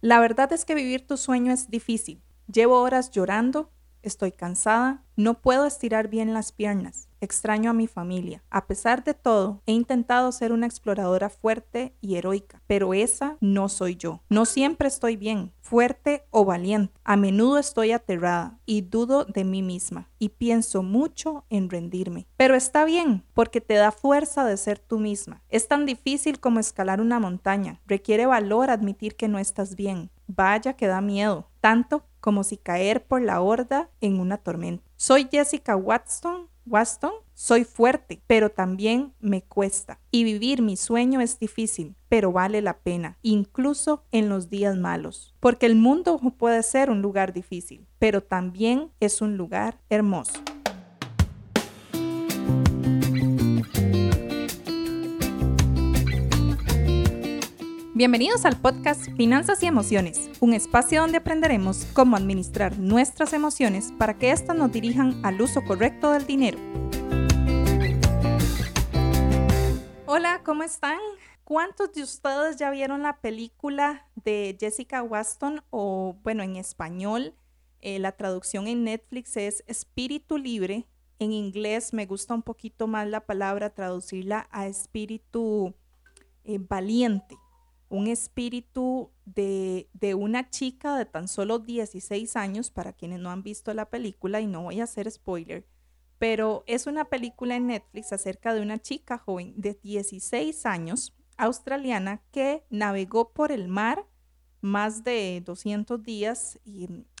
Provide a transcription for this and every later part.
La verdad es que vivir tu sueño es difícil. Llevo horas llorando, estoy cansada, no puedo estirar bien las piernas, extraño a mi familia. A pesar de todo, he intentado ser una exploradora fuerte y heroica, pero esa no soy yo. No siempre estoy bien, fuerte o valiente. A menudo estoy aterrada y dudo de mí misma y pienso mucho en rendirme. Pero está bien, porque te da fuerza de ser tú misma. Es tan difícil como escalar una montaña. Requiere valor admitir que no estás bien. Vaya que da miedo, tanto como si caer por la horda en una tormenta. Soy Jessica Watson. Waston, soy fuerte, pero también me cuesta. Y vivir mi sueño es difícil, pero vale la pena, incluso en los días malos. Porque el mundo puede ser un lugar difícil, pero también es un lugar hermoso. Bienvenidos al podcast Finanzas y Emociones, un espacio donde aprenderemos cómo administrar nuestras emociones para que éstas nos dirijan al uso correcto del dinero. Hola, ¿cómo están? ¿Cuántos de ustedes ya vieron la película de Jessica Waston o, bueno, en español, eh, la traducción en Netflix es Espíritu Libre? En inglés me gusta un poquito más la palabra traducirla a espíritu eh, valiente un espíritu de, una chica de tan solo 16 años, para quienes no han visto la película, y no voy a hacer spoiler, pero es una película en Netflix acerca de una chica joven de 16 años, australiana, que navegó por el mar más de 200 días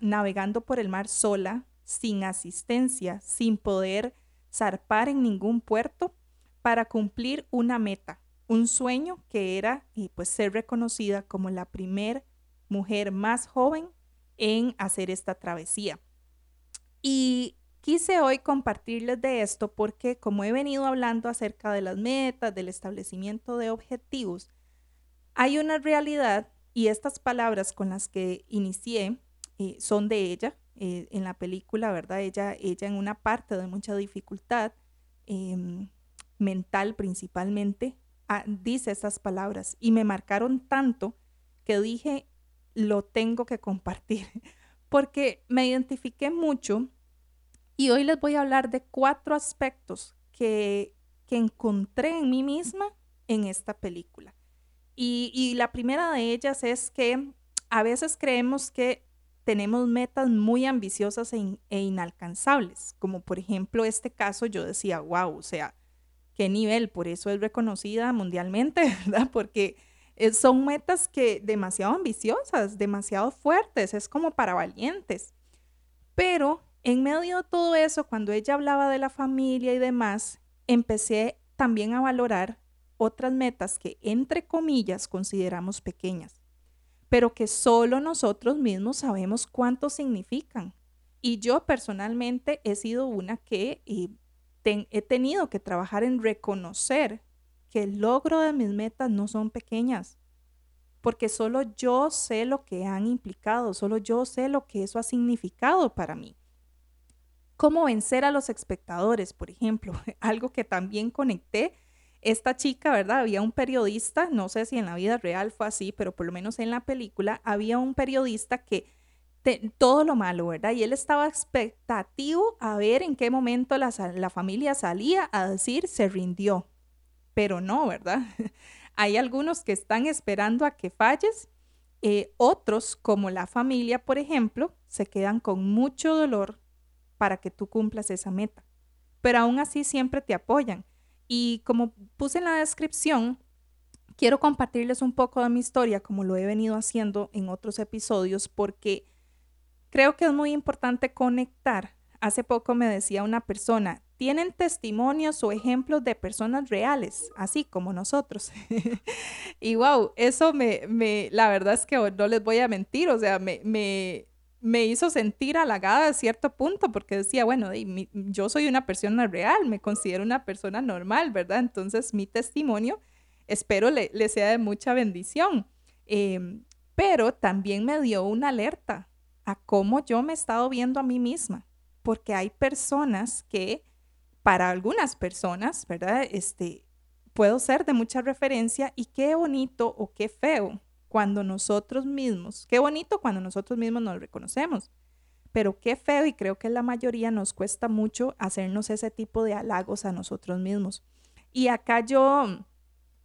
navegando por el mar sola, sin asistencia, sin poder zarpar en ningún puerto, para cumplir una meta un sueño que era y pues ser reconocida como la primer mujer más joven en hacer esta travesía. Y quise hoy compartirles de esto porque como he venido hablando acerca de las metas, del establecimiento de objetivos, hay una realidad y estas palabras con las que inicié eh, son de ella. Eh, en la película, ¿verdad? Ella, ella en una parte de mucha dificultad em, mental principalmente, dice esas palabras y me marcaron tanto que dije, lo tengo que compartir, porque me identifiqué mucho y hoy les voy a hablar de cuatro aspectos que, que encontré en mí misma en esta película. Y, y la primera de ellas es que a veces creemos que tenemos metas muy ambiciosas e, e, inalcanzables, como por ejemplo este caso yo decía, wow, o sea, nivel, por eso es reconocida mundialmente, ¿verdad? Porque eh, son metas que demasiado ambiciosas, demasiado fuertes, es como para valientes. Pero en medio de todo eso, cuando ella hablaba de la familia y demás, empecé también a valorar otras metas que, entre comillas, consideramos pequeñas, pero que solo nosotros mismos sabemos cuánto significan. Y yo personalmente he sido una que he tenido que trabajar en reconocer que el logro de mis metas no son pequeñas, porque solo yo sé lo que han implicado, solo yo sé lo que eso ha significado para mí. Cómo vencer a los espectadores, por ejemplo, algo que también conecté. Esta chica, ¿verdad? Había un periodista, no sé si en la vida real fue así, pero por lo menos en la película había un periodista que todo lo malo, ¿verdad? Y él estaba expectativo a ver en qué momento la, familia salía a decir se rindió, pero no, ¿verdad? Hay algunos que están esperando a que falles, eh, otros, como la familia, por ejemplo, se quedan con mucho dolor para que tú cumplas esa meta, pero aún así siempre te apoyan. Y como puse en la descripción, quiero compartirles un poco de mi historia, como lo he venido haciendo en otros episodios, porque Creo que es muy importante conectar. Hace poco me decía una persona, tienen testimonios o ejemplos de personas reales, así como nosotros. y wow, eso me, me, la verdad es que no les voy a mentir, o sea, me, me, me hizo sentir halagada a cierto punto porque decía, bueno, yo soy una persona real, me considero una persona normal, ¿verdad? Entonces mi testimonio espero le, sea de mucha bendición. Em, pero también me dio una alerta a cómo yo me he estado viendo a mí misma, porque hay personas que, para algunas personas, ¿verdad? Este, puedo ser de mucha referencia y qué bonito o qué feo cuando nosotros mismos, qué bonito cuando nosotros mismos nos reconocemos, pero qué feo y creo que la mayoría nos cuesta mucho hacernos ese tipo de halagos a nosotros mismos. Y acá yo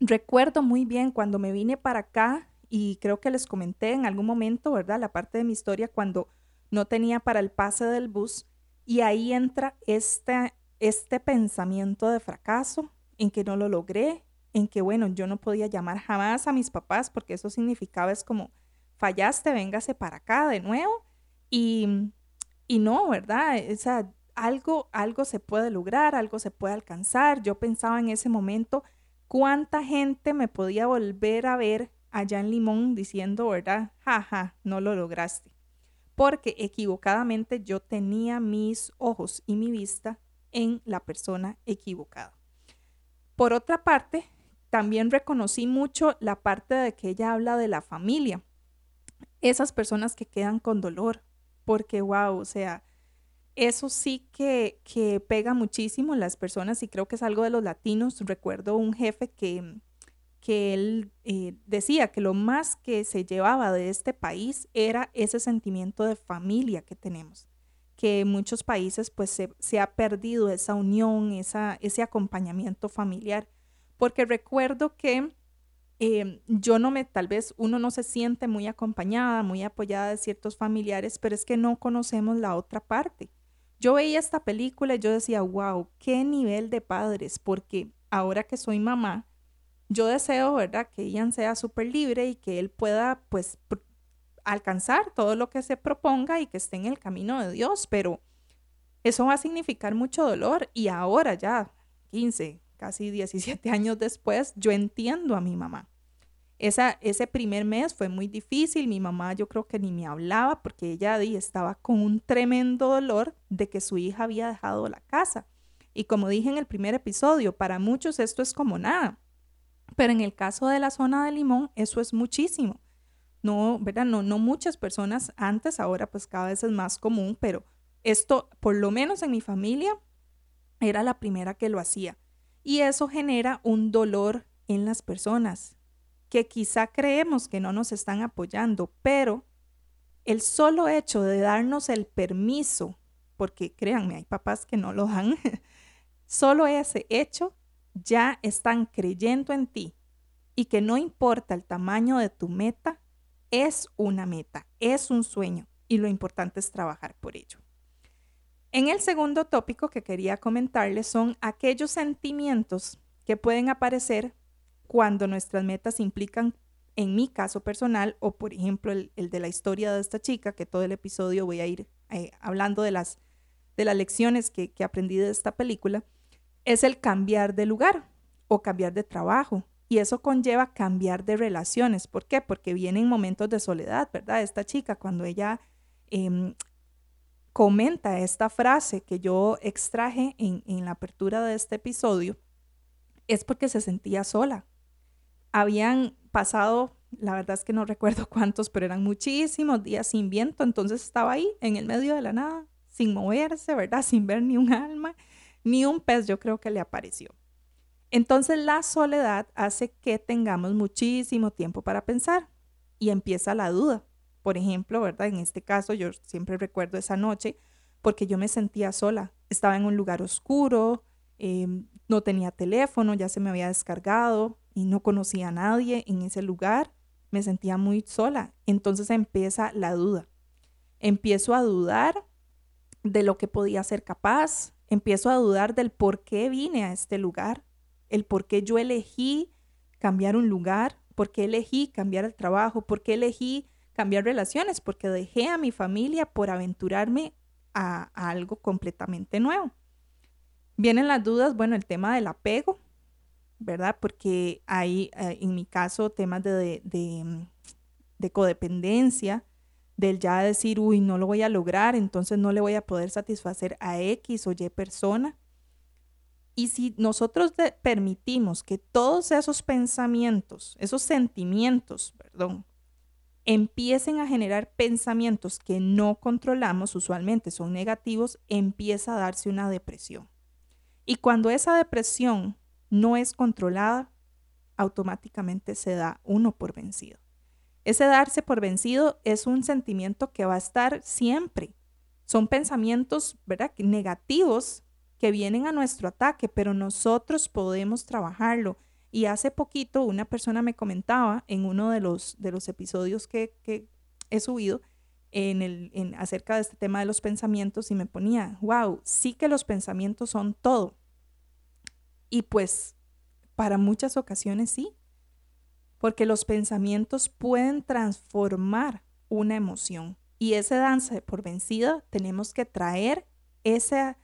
recuerdo muy bien cuando me vine para acá y creo que les comenté en algún momento, ¿verdad? La parte de mi historia cuando no tenía para el pase del bus y ahí entra este, este pensamiento de fracaso, en que no lo logré, en que, bueno, yo no podía llamar jamás a mis papás porque eso significaba es como, fallaste, véngase para acá de nuevo. Y, y no, ¿verdad? O sea, algo, algo se puede lograr, algo se puede alcanzar. Yo pensaba en ese momento cuánta gente me podía volver a ver allá en Limón diciendo, ¿verdad? Jaja, no lo lograste. Porque equivocadamente yo tenía mis ojos y mi vista en la persona equivocada. Por otra parte, también reconocí mucho la parte de que ella habla de la familia. Esas personas que quedan con dolor, porque wow, o sea, eso sí que, que pega muchísimo las personas y creo que es algo de los latinos. Recuerdo un jefe que, que él eh, decía que lo más que se llevaba de este país era ese sentimiento de familia que tenemos, que en muchos países pues se, se ha perdido esa unión, esa, ese acompañamiento familiar, porque recuerdo que em, yo no me, tal vez uno no se siente muy acompañada, muy apoyada de ciertos familiares, pero es que no conocemos la otra parte. Yo veía esta película y yo decía, wow, qué nivel de padres, porque ahora que soy mamá, yo deseo, ¿verdad? Que Ian sea súper libre y que él pueda, pues, alcanzar todo lo que se proponga y que esté en el camino de Dios, pero eso va a significar mucho dolor y ahora ya, 15, casi 17 años después, yo entiendo a mi mamá. Esa, ese primer mes fue muy difícil, mi mamá yo creo que ni me hablaba porque ella estaba con un tremendo dolor de que su hija había dejado la casa. Y como dije en el primer episodio, para muchos esto es como nada. Pero en el caso de la zona de Limón, eso es muchísimo. No, ¿verdad? No, no muchas personas antes, ahora pues cada vez es más común, pero esto, por lo menos en mi familia, era la primera que lo hacía. Y eso genera un dolor en las personas que quizá creemos que no nos están apoyando, pero el solo hecho de darnos el permiso, porque créanme, hay papás que no lo dan, solo ese hecho ya están creyendo en ti y que no importa el tamaño de tu meta, es una meta, es un sueño y lo importante es trabajar por ello. En el segundo tópico que quería comentarles son aquellos sentimientos que pueden aparecer cuando nuestras metas implican, en mi caso personal, o por ejemplo el, de la historia de esta chica, que todo el episodio voy a ir eh, hablando de las, de las lecciones que, que aprendí de esta película, es el cambiar de lugar o cambiar de trabajo. Y eso conlleva cambiar de relaciones. ¿Por qué? Porque vienen momentos de soledad, ¿verdad? Esta chica, cuando ella em, comenta esta frase que yo extraje en, en la apertura de este episodio, es porque se sentía sola. Habían pasado, la verdad es que no recuerdo cuántos, pero eran muchísimos días sin viento, entonces estaba ahí en el medio de la nada, sin moverse, ¿verdad? Sin ver ni un alma ni un pez yo creo que le apareció. Entonces la soledad hace que tengamos muchísimo tiempo para pensar y empieza la duda. Por ejemplo, ¿verdad? En este caso yo siempre recuerdo esa noche porque yo me sentía sola. Estaba en un lugar oscuro, em, no tenía teléfono, ya se me había descargado y no conocía a nadie en ese lugar. Me sentía muy sola. Entonces empieza la duda. Empiezo a dudar de lo que podía ser capaz, empiezo a dudar del por qué vine a este lugar, el por qué yo elegí cambiar un lugar, por qué elegí cambiar el trabajo, por qué elegí cambiar relaciones, porque dejé a mi familia por aventurarme a, algo completamente nuevo. Vienen las dudas, bueno, el tema del apego, ¿verdad? Porque hay, eh, en mi caso, temas de, de, de codependencia, del ya decir, uy, no lo voy a lograr, entonces no le voy a poder satisfacer a X o Y persona. Y si nosotros permitimos que todos esos pensamientos, esos sentimientos, perdón, empiecen a generar pensamientos que no controlamos, usualmente son negativos, empieza a darse una depresión. Y cuando esa depresión no es controlada, automáticamente se da uno por vencido. Ese darse por vencido es un sentimiento que va a estar siempre. Son pensamientos, ¿verdad? Negativos que vienen a nuestro ataque, pero nosotros podemos trabajarlo. Y hace poquito una persona me comentaba en uno de los, de los episodios que, que he subido en el, en, acerca de este tema de los pensamientos y me ponía, wow, sí que los pensamientos son todo. Y pues para muchas ocasiones sí, porque los pensamientos pueden transformar una emoción. Y ese danza por vencida tenemos que traer ese,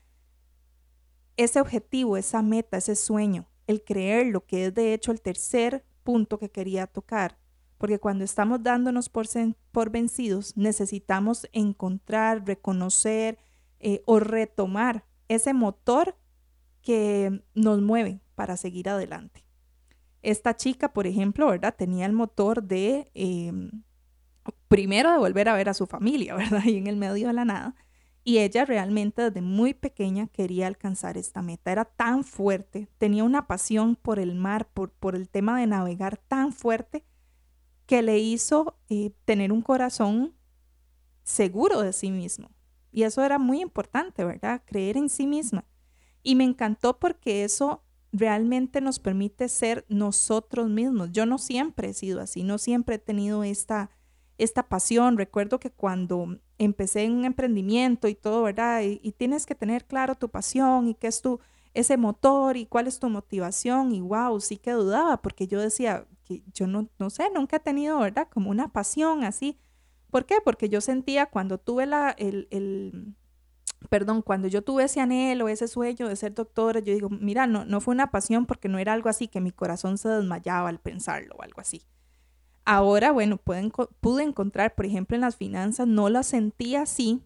ese objetivo, esa meta, ese sueño, el creer lo que es de hecho el tercer punto que quería tocar. Porque cuando estamos dándonos por, por vencidos, necesitamos encontrar, reconocer eh, o retomar ese motor que nos mueve para seguir adelante. Esta chica, por ejemplo, ¿verdad? Tenía el motor de, em, primero, de volver a ver a su familia, ¿verdad? Y en el medio de la nada. Y ella realmente desde muy pequeña quería alcanzar esta meta. Era tan fuerte, tenía una pasión por el mar, por, por el tema de navegar tan fuerte, que le hizo eh, tener un corazón seguro de sí mismo. Y eso era muy importante, ¿verdad? Creer en sí misma. Y me encantó porque eso realmente nos permite ser nosotros mismos. Yo no siempre he sido así, no siempre he tenido esta, esta pasión. Recuerdo que cuando empecé en un emprendimiento y todo, ¿verdad? Y, tienes que tener claro tu pasión y qué es tu, ese motor y cuál es tu motivación. Y wow, sí que dudaba porque yo decía que yo no, no sé, nunca he tenido, ¿verdad? Como una pasión así. ¿Por qué? Porque yo sentía cuando tuve la, el, el perdón, cuando yo tuve ese anhelo, ese sueño de ser doctora, yo digo, mira, no, no fue una pasión porque no era algo así que mi corazón se desmayaba al pensarlo o algo así. Ahora, bueno, pude encontrar, por ejemplo, en las finanzas, no la sentía así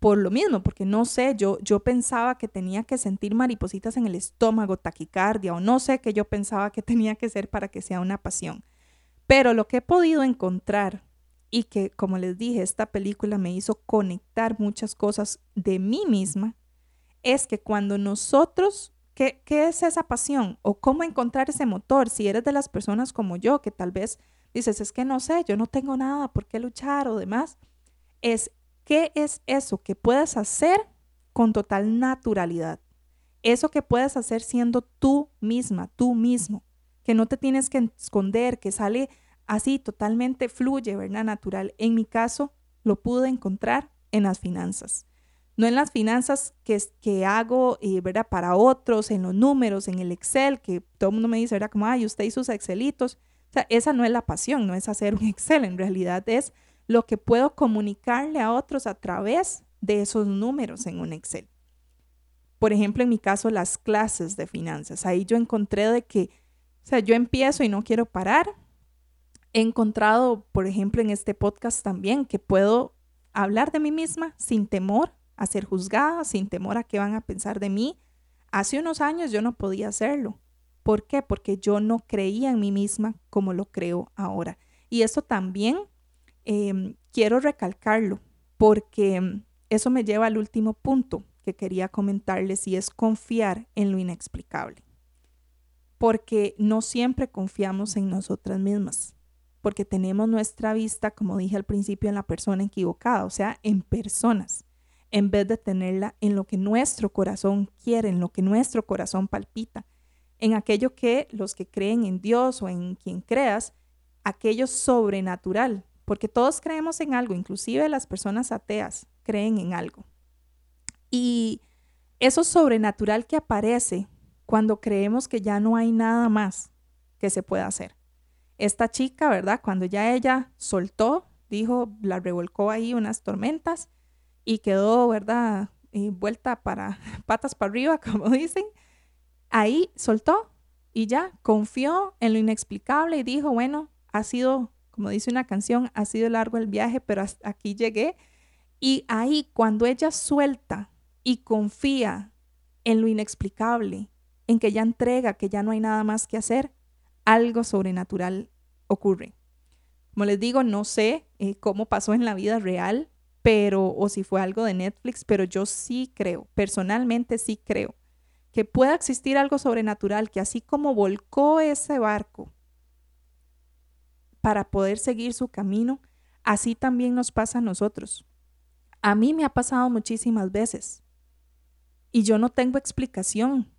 por lo mismo, porque no sé, yo, yo pensaba que tenía que sentir maripositas en el estómago, taquicardia, o no sé qué yo pensaba que tenía que ser para que sea una pasión. Pero lo que he podido encontrar y que, como les dije, esta película me hizo conectar muchas cosas de mí misma, es que cuando nosotros, ¿qué, ¿qué, es esa pasión? ¿O cómo encontrar ese motor? Si eres de las personas como yo, que tal vez dices, es que no sé, yo no tengo nada por qué luchar o demás, es qué es eso que puedes hacer con total naturalidad. Eso que puedes hacer siendo tú misma, tú mismo, que no te tienes que esconder, que sale así totalmente fluye, ¿verdad? Natural. En mi caso, lo pude encontrar en las finanzas. No en las finanzas que, que hago, eh, ¿verdad? Para otros, en los números, en el Excel, que todo el mundo me dice, ¿verdad? Como, ay, usted y sus Excelitos. O sea, esa no es la pasión, no es hacer un Excel, en realidad es lo que puedo comunicarle a otros a través de esos números en un Excel. Por ejemplo, en mi caso, las clases de finanzas. Ahí yo encontré de que, o sea, yo empiezo y no quiero parar, he encontrado, por ejemplo, en este podcast también, que puedo hablar de mí misma sin temor a ser juzgada, sin temor a qué van a pensar de mí. Hace unos años yo no podía hacerlo. ¿Por qué? Porque yo no creía en mí misma como lo creo ahora. Y eso también em, quiero recalcarlo, porque eso me lleva al último punto que quería comentarles y es confiar en lo inexplicable. Porque no siempre confiamos en nosotras mismas porque tenemos nuestra vista, como dije al principio, en la persona equivocada, o sea, en personas, en vez de tenerla en lo que nuestro corazón quiere, en lo que nuestro corazón palpita, en aquello que los que creen en Dios o en quien creas, aquello sobrenatural, porque todos creemos en algo, inclusive las personas ateas creen en algo. Y eso sobrenatural que aparece cuando creemos que ya no hay nada más que se pueda hacer esta chica, ¿verdad? Cuando ya ella soltó, dijo, la revolcó ahí unas tormentas y quedó, ¿verdad? Y vuelta para patas para arriba, como dicen. Ahí soltó y ya confió en lo inexplicable y dijo, bueno, ha sido, como dice una canción, ha sido largo el viaje, pero hasta aquí llegué. Y ahí, cuando ella suelta y confía en lo inexplicable, en que ya entrega, que ya no hay nada más que hacer, algo sobrenatural ocurre. Como les digo, no sé eh, cómo pasó en la vida real, pero o si fue algo de Netflix, pero yo sí creo, personalmente sí creo, que pueda existir algo sobrenatural que así como volcó ese barco, para poder seguir su camino, así también nos pasa a nosotros. A mí me ha pasado muchísimas veces y yo no tengo explicación.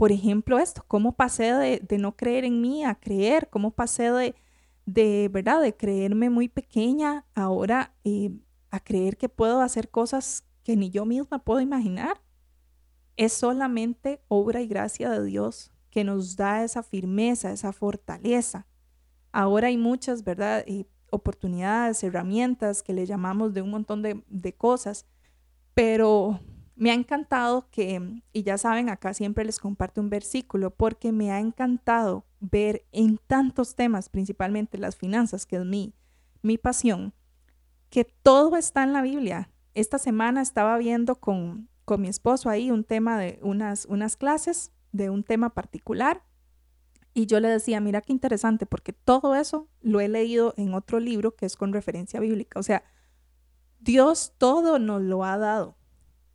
Por ejemplo, esto, cómo pasé de, no creer en mí a creer, cómo pasé de, de verdad, de creerme muy pequeña ahora eh, a creer que puedo hacer cosas que ni yo misma puedo imaginar. Es solamente obra y gracia de Dios que nos da esa firmeza, esa fortaleza. Ahora hay muchas, ¿verdad? oportunidades, herramientas que le llamamos de un montón de cosas, pero me ha encantado que, y ya saben, acá siempre les comparto un versículo, porque me ha encantado ver en tantos temas, principalmente las finanzas, que es mi, mi pasión, que todo está en la Biblia. Esta semana estaba viendo con, con mi esposo ahí un tema de unas, unas clases de un tema particular y yo le decía, mira qué interesante, porque todo eso lo he leído en otro libro que es con referencia bíblica. O sea, Dios todo nos lo ha dado.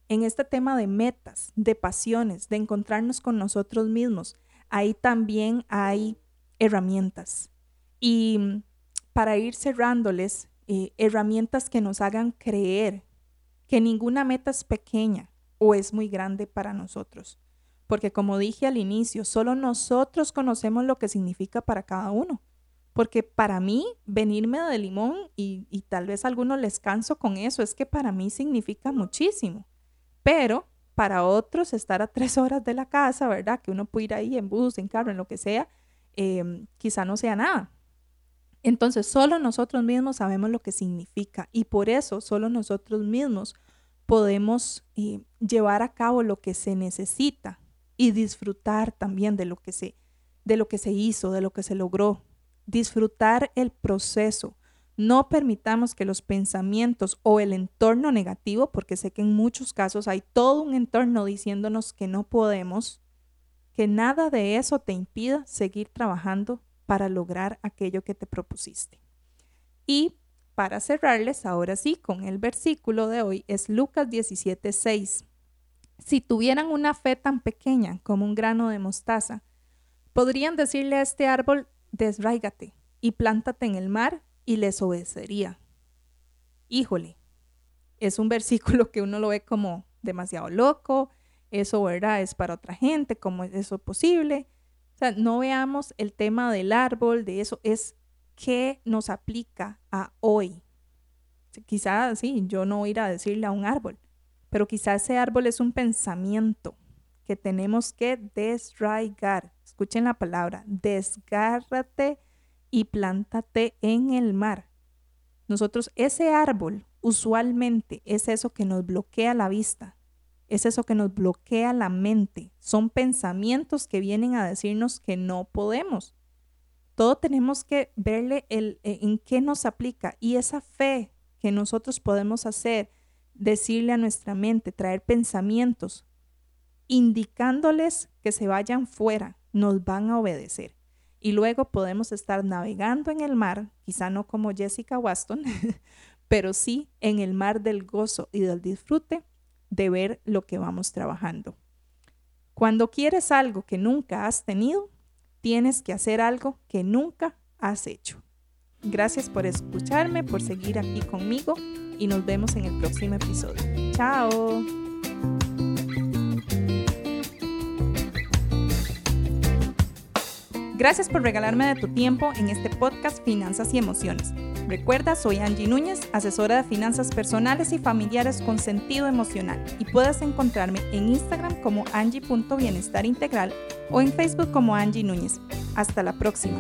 En este tema de metas, de pasiones, de encontrarnos con nosotros mismos, ahí también hay herramientas. Y para ir cerrándoles, eh, herramientas que nos hagan creer que ninguna meta es pequeña o es muy grande para nosotros porque como dije al inicio, solo nosotros conocemos lo que significa para cada uno. Porque para mí, venirme de limón, y, tal vez algunos les canso con eso, es que para mí significa muchísimo. Pero para otros, estar a tres horas de la casa, ¿verdad? Que uno puede ir ahí en bus, en carro, en lo que sea, em, quizá no sea nada. Entonces, solo nosotros mismos sabemos lo que significa y por eso solo nosotros mismos podemos eh, llevar a cabo lo que se necesita y disfrutar también de lo que se de lo que se hizo, de lo que se logró. Disfrutar el proceso. No permitamos que los pensamientos o el entorno negativo, porque sé que en muchos casos hay todo un entorno diciéndonos que no podemos, que nada de eso te impida seguir trabajando para lograr aquello que te propusiste. Y para cerrarles, ahora sí, con el versículo de hoy es Lucas 17, 6 si tuvieran una fe tan pequeña como un grano de mostaza, podrían decirle a este árbol, desráigate y plántate en el mar y les obedecería. Híjole, es un versículo que uno lo ve como demasiado loco, eso, ¿verdad? Es para otra gente, ¿cómo es eso posible? O sea, no veamos el tema del árbol, de eso, es qué nos aplica a hoy. Quizás, sí, yo no ir a decirle a un árbol, pero quizás ese árbol es un pensamiento que tenemos que desraigar. Escuchen la palabra, desgárrate y plántate en el mar. Nosotros, ese árbol usualmente es eso que nos bloquea la vista, es eso que nos bloquea la mente. Son pensamientos que vienen a decirnos que no podemos. Todo tenemos que verle el, en qué nos aplica y esa fe que nosotros podemos hacer decirle a nuestra mente, traer pensamientos, indicándoles que se vayan fuera, nos van a obedecer. Y luego podemos estar navegando en el mar, quizá no como Jessica Waston, pero sí en el mar del gozo y del disfrute de ver lo que vamos trabajando. Cuando quieres algo que nunca has tenido, tienes que hacer algo que nunca has hecho. Gracias por escucharme, por seguir aquí conmigo y nos vemos en el próximo episodio. Chao. Gracias por regalarme de tu tiempo en este podcast Finanzas y Emociones. Recuerda, soy Angie Núñez, asesora de finanzas personales y familiares con sentido emocional y puedes encontrarme en Instagram como angie.bienestarintegral o en Facebook como Angie Núñez. Hasta la próxima.